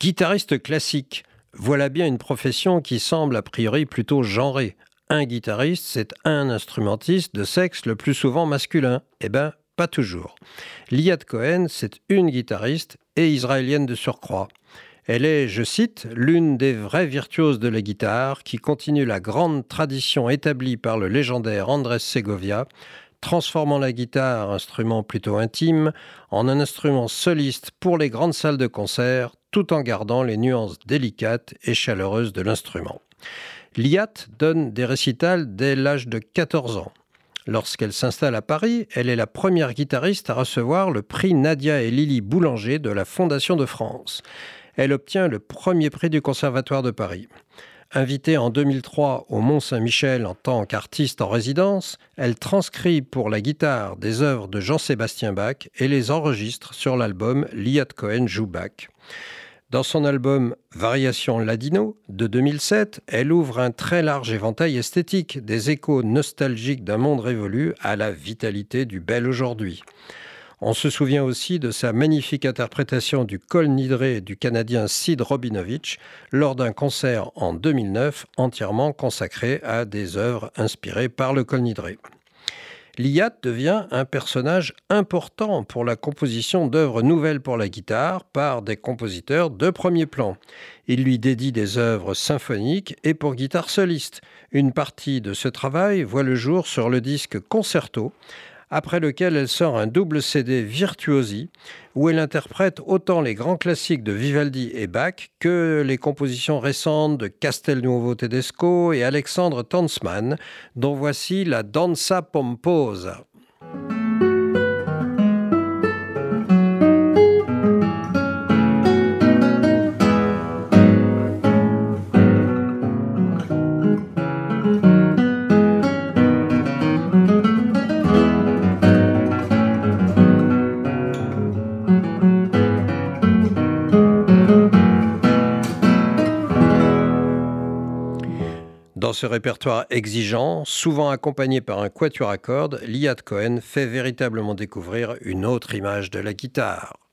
Guitariste classique, voilà bien une profession qui semble a priori plutôt genrée. Un guitariste, c'est un instrumentiste de sexe le plus souvent masculin. Eh ben, pas toujours. Liat Cohen, c'est une guitariste et israélienne de surcroît. Elle est, je cite, l'une des vraies virtuoses de la guitare qui continue la grande tradition établie par le légendaire Andrés Segovia, transformant la guitare, instrument plutôt intime, en un instrument soliste pour les grandes salles de concert, tout en gardant les nuances délicates et chaleureuses de l'instrument. Liat donne des récitals dès l'âge de 14 ans. Lorsqu'elle s'installe à Paris, elle est la première guitariste à recevoir le prix Nadia et Lily Boulanger de la Fondation de France. Elle obtient le premier prix du Conservatoire de Paris. Invitée en 2003 au Mont-Saint-Michel en tant qu'artiste en résidence, elle transcrit pour la guitare des œuvres de Jean-Sébastien Bach et les enregistre sur l'album Liat Cohen joue Bach. Dans son album Variation Ladino de 2007, elle ouvre un très large éventail esthétique, des échos nostalgiques d'un monde révolu à la vitalité du bel aujourd'hui. On se souvient aussi de sa magnifique interprétation du Col Nidré du Canadien Sid Robinovich lors d'un concert en 2009 entièrement consacré à des œuvres inspirées par le Col Nidré. Liat devient un personnage important pour la composition d'œuvres nouvelles pour la guitare par des compositeurs de premier plan. Il lui dédie des œuvres symphoniques et pour guitare soliste. Une partie de ce travail voit le jour sur le disque Concerto, après lequel elle sort un double CD Virtuosi, où elle interprète autant les grands classiques de Vivaldi et Bach que les compositions récentes de Castelnuovo Tedesco et Alexandre Tanzmann, dont voici la Danza Pomposa. Dans ce répertoire exigeant, souvent accompagné par un quatuor à cordes, Liat Cohen fait véritablement découvrir une autre image de la guitare.